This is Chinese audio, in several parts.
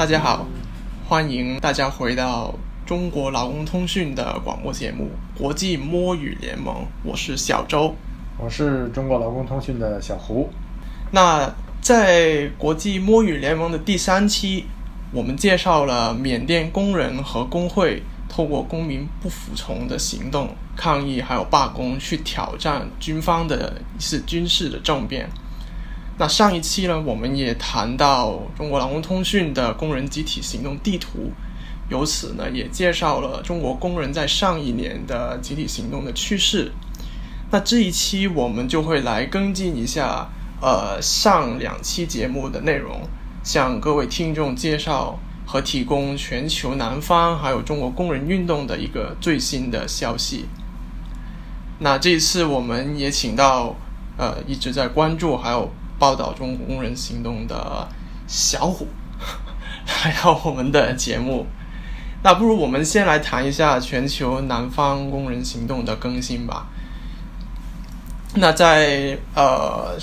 大家好，欢迎大家回到中国劳工通讯的广播节目《国际摸鱼联盟》，我是小周，我是中国劳工通讯的小胡。那在国际摸鱼联盟的第三期，我们介绍了缅甸工人和工会透过公民不服从的行动、抗议还有罢工，去挑战军方的一次军事的政变。那上一期呢，我们也谈到中国劳工通讯的工人集体行动地图，由此呢，也介绍了中国工人在上一年的集体行动的趋势。那这一期我们就会来跟进一下，呃，上两期节目的内容，向各位听众介绍和提供全球南方还有中国工人运动的一个最新的消息。那这一次我们也请到，呃，一直在关注还有。报道中国工人行动的小虎 来到我们的节目，那不如我们先来谈一下全球南方工人行动的更新吧。那在呃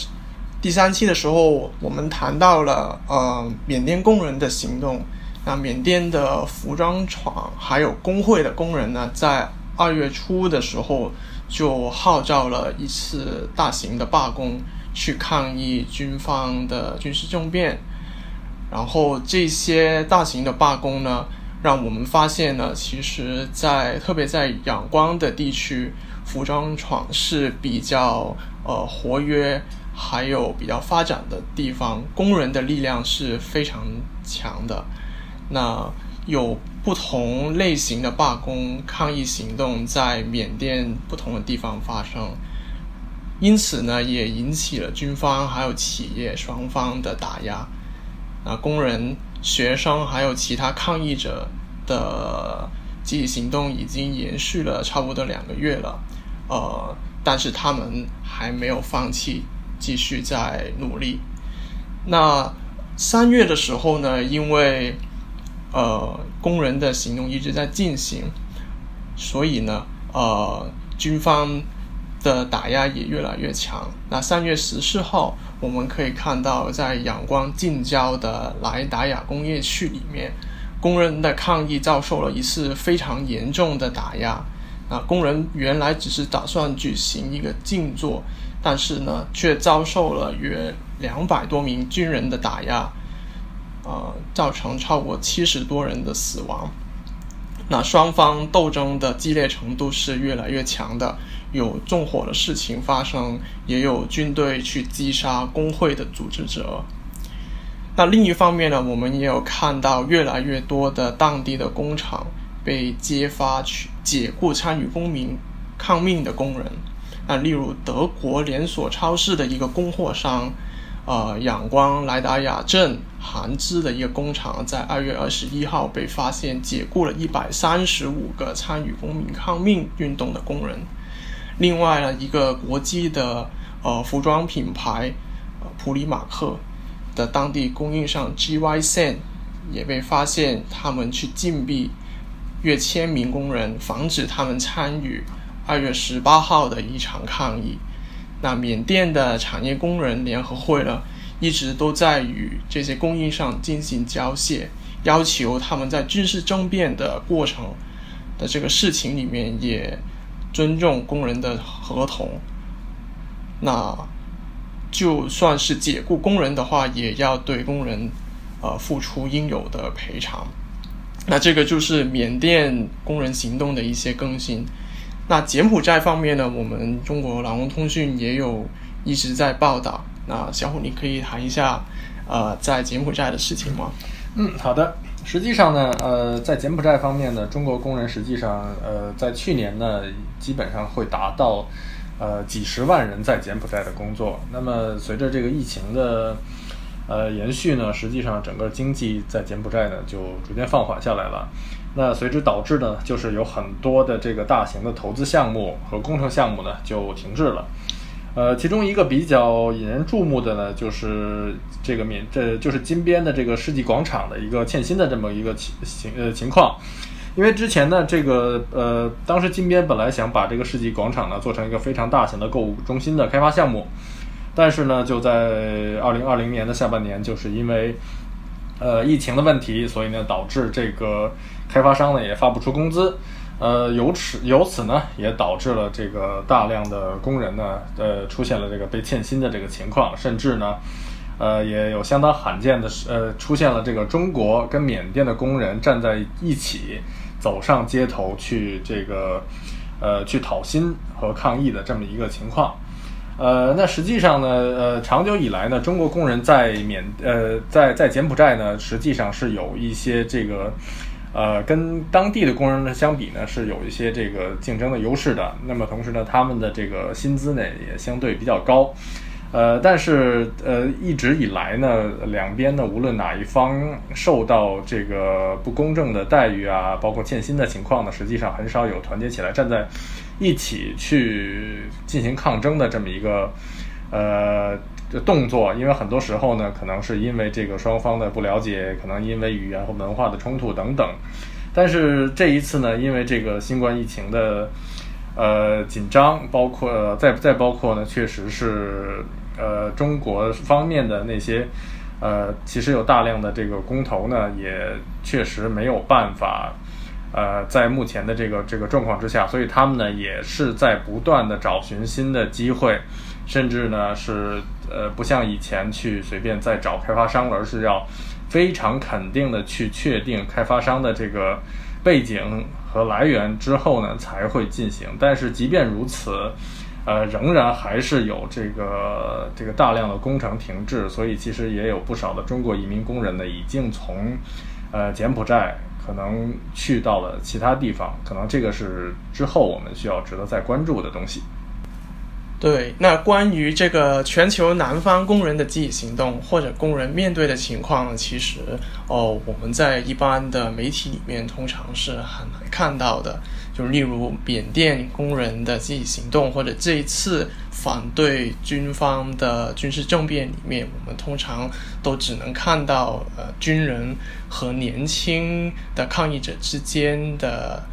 第三期的时候，我们谈到了呃缅甸工人的行动。那缅甸的服装厂还有工会的工人呢，在二月初的时候就号召了一次大型的罢工。去抗议军方的军事政变，然后这些大型的罢工呢，让我们发现呢，其实，在特别在仰光的地区，服装厂是比较呃活跃，还有比较发展的地方，工人的力量是非常强的。那有不同类型的罢工抗议行动在缅甸不同的地方发生。因此呢，也引起了军方还有企业双方的打压。啊工人、学生还有其他抗议者的集体行动已经延续了差不多两个月了，呃，但是他们还没有放弃，继续在努力。那三月的时候呢，因为呃工人的行动一直在进行，所以呢，呃军方。的打压也越来越强。那三月十四号，我们可以看到，在仰光近郊的莱达亚工业区里面，工人的抗议遭受了一次非常严重的打压。啊，工人原来只是打算举行一个静坐，但是呢，却遭受了约两百多名军人的打压，呃，造成超过七十多人的死亡。那双方斗争的激烈程度是越来越强的。有纵火的事情发生，也有军队去击杀工会的组织者。那另一方面呢，我们也有看到越来越多的当地的工厂被揭发去解雇参与公民抗命的工人。那例如德国连锁超市的一个供货商，呃，仰光莱达雅镇韩资的一个工厂，在二月二十一号被发现解雇了一百三十五个参与公民抗命运动的工人。另外呢，一个国际的呃服装品牌，普里马克的当地供应商 G Y Sen 也被发现，他们去禁闭约千名工人，防止他们参与二月十八号的一场抗议。那缅甸的产业工人联合会呢，一直都在与这些供应商进行交涉，要求他们在军事政变的过程的这个事情里面也。尊重工人的合同，那就算是解雇工人的话，也要对工人呃付出应有的赔偿。那这个就是缅甸工人行动的一些更新。那柬埔寨方面呢，我们中国劳工通讯也有一直在报道。那小虎，你可以谈一下呃在柬埔寨的事情吗？嗯，好的。实际上呢，呃，在柬埔寨方面呢，中国工人实际上，呃，在去年呢，基本上会达到，呃，几十万人在柬埔寨的工作。那么，随着这个疫情的，呃，延续呢，实际上整个经济在柬埔寨呢就逐渐放缓下来了。那随之导致呢，就是有很多的这个大型的投资项目和工程项目呢就停滞了。呃，其中一个比较引人注目的呢，就是这个缅，这就是金边的这个世纪广场的一个欠薪的这么一个情情呃情况。因为之前呢，这个呃，当时金边本来想把这个世纪广场呢做成一个非常大型的购物中心的开发项目，但是呢，就在二零二零年的下半年，就是因为呃疫情的问题，所以呢导致这个开发商呢也发不出工资。呃，由此由此呢，也导致了这个大量的工人呢，呃，出现了这个被欠薪的这个情况，甚至呢，呃，也有相当罕见的是，呃，出现了这个中国跟缅甸的工人站在一起，走上街头去这个，呃，去讨薪和抗议的这么一个情况。呃，那实际上呢，呃，长久以来呢，中国工人在缅，呃，在在柬埔寨呢，实际上是有一些这个。呃，跟当地的工人呢相比呢，是有一些这个竞争的优势的。那么同时呢，他们的这个薪资呢也相对比较高。呃，但是呃，一直以来呢，两边呢，无论哪一方受到这个不公正的待遇啊，包括欠薪的情况呢，实际上很少有团结起来站在一起去进行抗争的这么一个呃。这动作，因为很多时候呢，可能是因为这个双方的不了解，可能因为语言和文化的冲突等等。但是这一次呢，因为这个新冠疫情的呃紧张，包括再再包括呢，确实是呃中国方面的那些呃，其实有大量的这个公投呢，也确实没有办法呃，在目前的这个这个状况之下，所以他们呢也是在不断的找寻新的机会。甚至呢是呃不像以前去随便再找开发商，而是要非常肯定的去确定开发商的这个背景和来源之后呢才会进行。但是即便如此，呃仍然还是有这个这个大量的工程停滞，所以其实也有不少的中国移民工人呢已经从呃柬埔寨可能去到了其他地方，可能这个是之后我们需要值得再关注的东西。对，那关于这个全球南方工人的集体行动或者工人面对的情况，其实哦，我们在一般的媒体里面通常是很难看到的。就例如缅甸工人的集体行动，或者这一次反对军方的军事政变里面，我们通常都只能看到呃军人和年轻的抗议者之间的。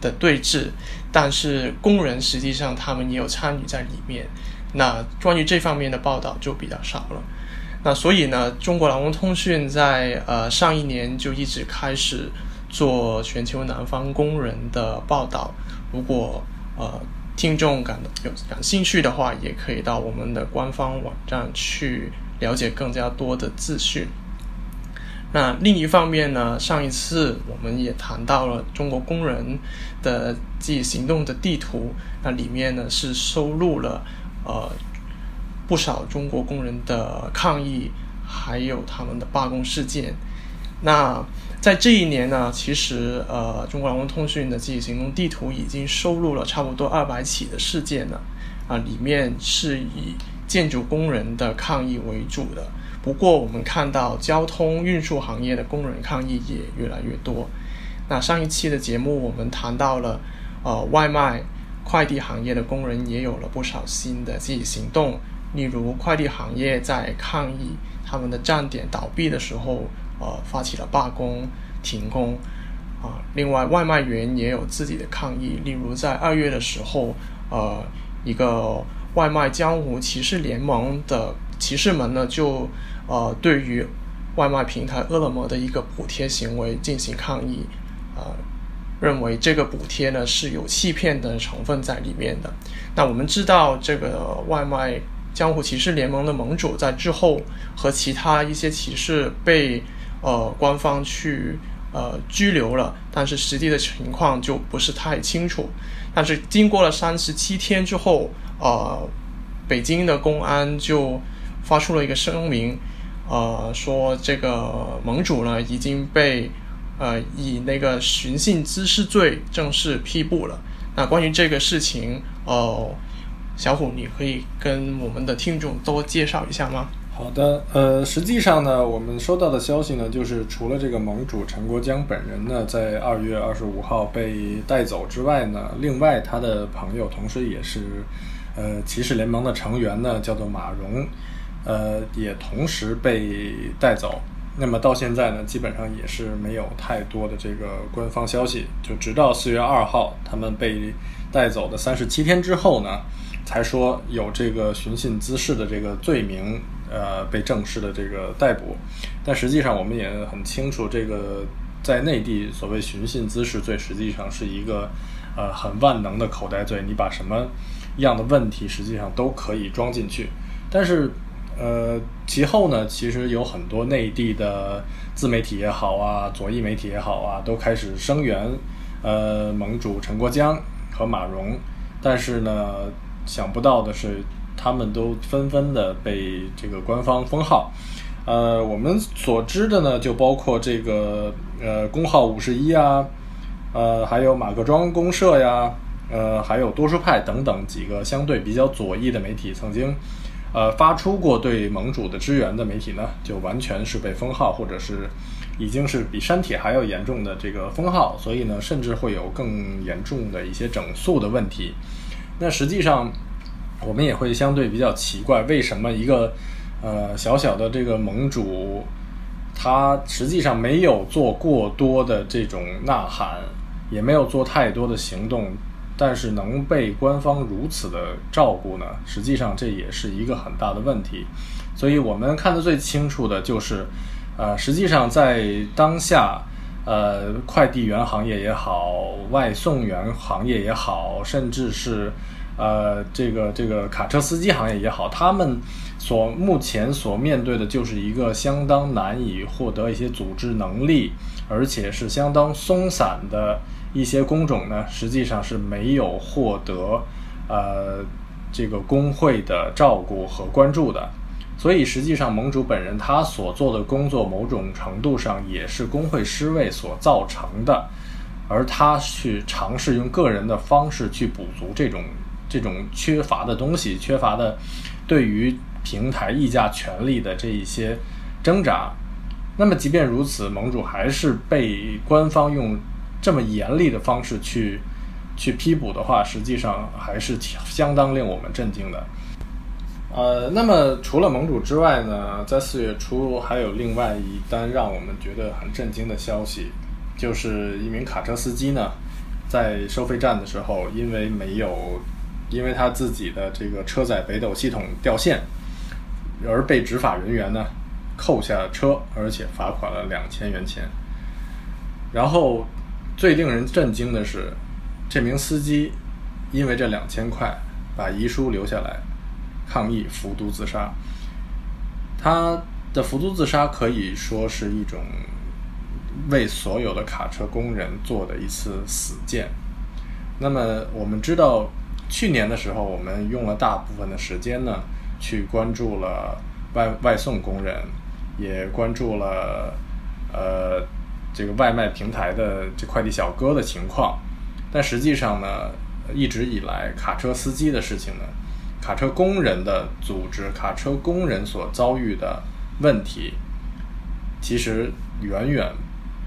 的对峙，但是工人实际上他们也有参与在里面。那关于这方面的报道就比较少了。那所以呢，中国劳工通讯在呃上一年就一直开始做全球南方工人的报道。如果呃听众感有感兴趣的话，也可以到我们的官方网站去了解更加多的资讯。那另一方面呢，上一次我们也谈到了中国工人的记忆行动的地图，那里面呢是收录了呃不少中国工人的抗议，还有他们的罢工事件。那在这一年呢，其实呃中国劳工通讯的记忆行动地图已经收录了差不多二百起的事件了，啊，里面是以建筑工人的抗议为主的。不过，我们看到交通运输行业的工人抗议也越来越多。那上一期的节目，我们谈到了，呃，外卖快递行业的工人也有了不少新的积极行动。例如，快递行业在抗议他们的站点倒闭的时候，呃，发起了罢工、停工。啊，另外，外卖员也有自己的抗议。例如，在二月的时候，呃，一个外卖江湖骑士联盟的骑士们呢，就呃，对于外卖平台饿了么的一个补贴行为进行抗议，呃，认为这个补贴呢是有欺骗的成分在里面的。那我们知道，这个外卖江湖骑士联盟的盟主在之后和其他一些骑士被呃官方去呃拘留了，但是实际的情况就不是太清楚。但是经过了三十七天之后，呃，北京的公安就发出了一个声明。呃，说这个盟主呢已经被呃以那个寻衅滋事罪正式批捕了。那关于这个事情，哦，小虎，你可以跟我们的听众多介绍一下吗？好的，呃，实际上呢，我们收到的消息呢，就是除了这个盟主陈国江本人呢，在二月二十五号被带走之外呢，另外他的朋友，同时也是呃骑士联盟的成员呢，叫做马荣。呃，也同时被带走。那么到现在呢，基本上也是没有太多的这个官方消息。就直到四月二号，他们被带走的三十七天之后呢，才说有这个寻衅滋事的这个罪名，呃，被正式的这个逮捕。但实际上我们也很清楚，这个在内地所谓寻衅滋事罪，实际上是一个呃很万能的口袋罪，你把什么样的问题实际上都可以装进去。但是呃，其后呢，其实有很多内地的自媒体也好啊，左翼媒体也好啊，都开始声援呃盟主陈国江和马蓉，但是呢，想不到的是。他们都纷纷的被这个官方封号，呃，我们所知的呢，就包括这个呃工号五十一啊，呃，还有马各庄公社呀，呃，还有多数派等等几个相对比较左翼的媒体，曾经呃发出过对盟主的支援的媒体呢，就完全是被封号，或者是已经是比删帖还要严重的这个封号，所以呢，甚至会有更严重的一些整肃的问题。那实际上。我们也会相对比较奇怪，为什么一个呃小小的这个盟主，他实际上没有做过多的这种呐喊，也没有做太多的行动，但是能被官方如此的照顾呢？实际上这也是一个很大的问题。所以我们看得最清楚的就是，呃，实际上在当下，呃，快递员行业也好，外送员行业也好，甚至是。呃，这个这个卡车司机行业也好，他们所目前所面对的就是一个相当难以获得一些组织能力，而且是相当松散的一些工种呢，实际上是没有获得呃这个工会的照顾和关注的。所以实际上盟主本人他所做的工作，某种程度上也是工会失位所造成的，而他去尝试用个人的方式去补足这种。这种缺乏的东西，缺乏的对于平台议价权利的这一些挣扎，那么即便如此，盟主还是被官方用这么严厉的方式去去批捕的话，实际上还是相当令我们震惊的。呃，那么除了盟主之外呢，在四月初还有另外一单让我们觉得很震惊的消息，就是一名卡车司机呢，在收费站的时候，因为没有因为他自己的这个车载北斗系统掉线，而被执法人员呢扣下了车，而且罚款了两千元钱。然后最令人震惊的是，这名司机因为这两千块把遗书留下来，抗议服毒自杀。他的服毒自杀可以说是一种为所有的卡车工人做的一次死谏。那么我们知道。去年的时候，我们用了大部分的时间呢，去关注了外外送工人，也关注了呃这个外卖平台的这快递小哥的情况。但实际上呢，一直以来卡车司机的事情呢，卡车工人的组织，卡车工人所遭遇的问题，其实远远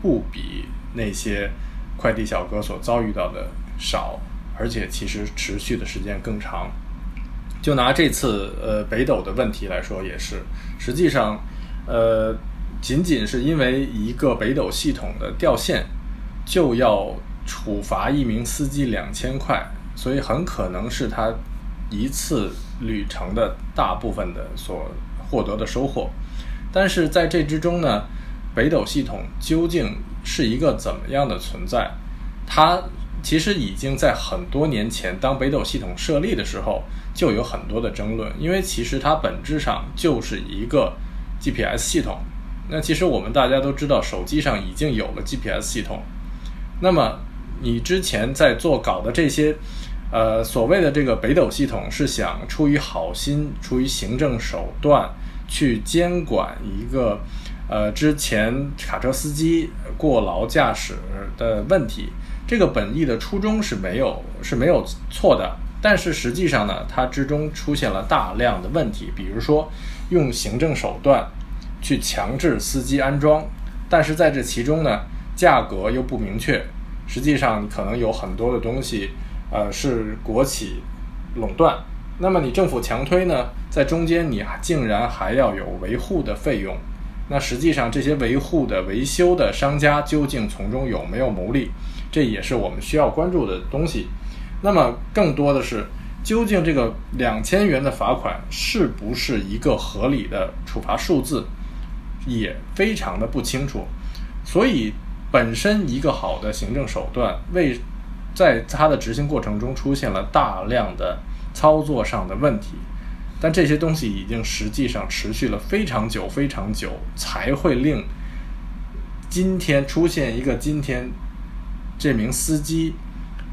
不比那些快递小哥所遭遇到的少。而且其实持续的时间更长。就拿这次呃北斗的问题来说，也是，实际上，呃，仅仅是因为一个北斗系统的掉线，就要处罚一名司机两千块，所以很可能是他一次旅程的大部分的所获得的收获。但是在这之中呢，北斗系统究竟是一个怎么样的存在？它。其实已经在很多年前，当北斗系统设立的时候，就有很多的争论。因为其实它本质上就是一个 GPS 系统。那其实我们大家都知道，手机上已经有了 GPS 系统。那么你之前在做搞的这些，呃，所谓的这个北斗系统，是想出于好心，出于行政手段去监管一个，呃，之前卡车司机过劳驾驶的问题。这个本意的初衷是没有是没有错的，但是实际上呢，它之中出现了大量的问题，比如说用行政手段去强制司机安装，但是在这其中呢，价格又不明确，实际上可能有很多的东西，呃，是国企垄断，那么你政府强推呢，在中间你竟然还要有维护的费用，那实际上这些维护的维修的商家究竟从中有没有牟利？这也是我们需要关注的东西。那么，更多的是，究竟这个两千元的罚款是不是一个合理的处罚数字？也非常的不清楚。所以，本身一个好的行政手段，为在它的执行过程中出现了大量的操作上的问题，但这些东西已经实际上持续了非常久、非常久，才会令今天出现一个今天这名司机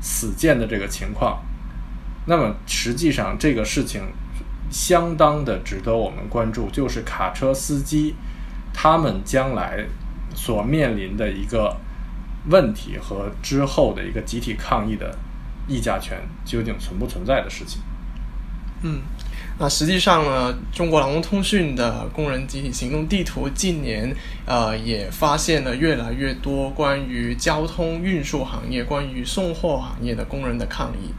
死谏的这个情况。那么，实际上这个事情相当的值得我们关注，就是卡车司机他们将来。所面临的一个问题和之后的一个集体抗议的议价权究竟存不存在的事情。嗯，那实际上呢，中国劳动通讯的工人集体行动地图近年呃也发现了越来越多关于交通运输行业、关于送货行业的工人的抗议。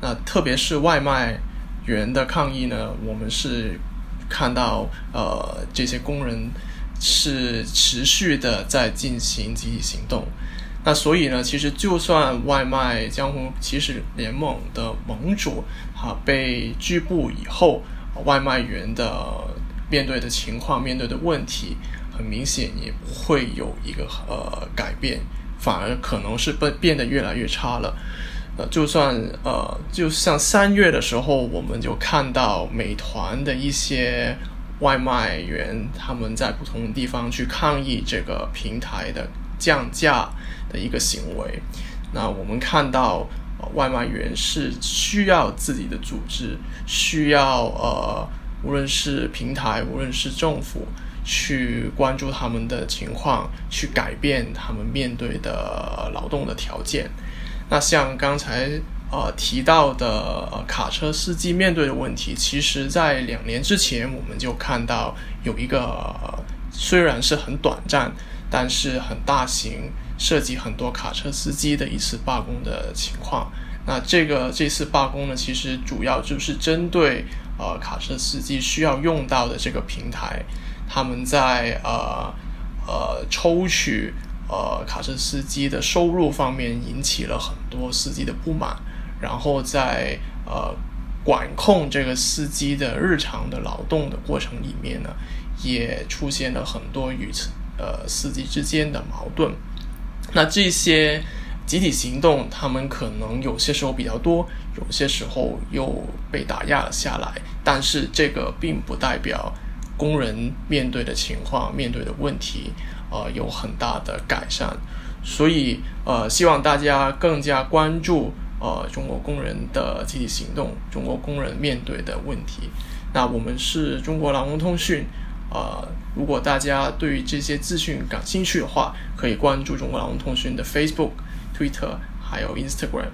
那特别是外卖员的抗议呢，我们是看到呃这些工人。是持续的在进行集体行动，那所以呢，其实就算外卖江湖骑士联盟的盟主啊被拘捕以后，外卖员的面对的情况、面对的问题，很明显也不会有一个呃改变，反而可能是变变得越来越差了。呃，就算呃，就像三月的时候，我们就看到美团的一些。外卖员他们在不同的地方去抗议这个平台的降价的一个行为。那我们看到，外卖员是需要自己的组织，需要呃，无论是平台，无论是政府，去关注他们的情况，去改变他们面对的劳动的条件。那像刚才。呃，提到的卡车司机面对的问题，其实，在两年之前，我们就看到有一个虽然是很短暂，但是很大型，涉及很多卡车司机的一次罢工的情况。那这个这次罢工呢，其实主要就是针对呃卡车司机需要用到的这个平台，他们在呃呃抽取呃卡车司机的收入方面引起了很多司机的不满。然后在呃管控这个司机的日常的劳动的过程里面呢，也出现了很多与呃司机之间的矛盾。那这些集体行动，他们可能有些时候比较多，有些时候又被打压了下来。但是这个并不代表工人面对的情况、面对的问题呃有很大的改善。所以呃，希望大家更加关注。呃，中国工人的集体行动，中国工人面对的问题。那我们是中国劳工通讯。呃，如果大家对于这些资讯感兴趣的话，可以关注中国劳工通讯的 Facebook、Twitter 还有 Instagram。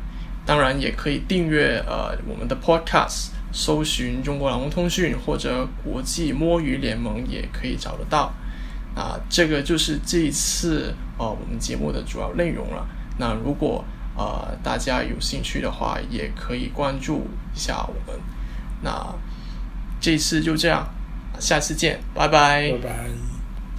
当然，也可以订阅呃我们的 Podcast，搜寻中国劳工通讯或者国际摸鱼联盟也可以找得到。啊，这个就是这一次呃我们节目的主要内容了。那如果呃，大家有兴趣的话，也可以关注一下我们。那这次就这样，下次见，拜拜。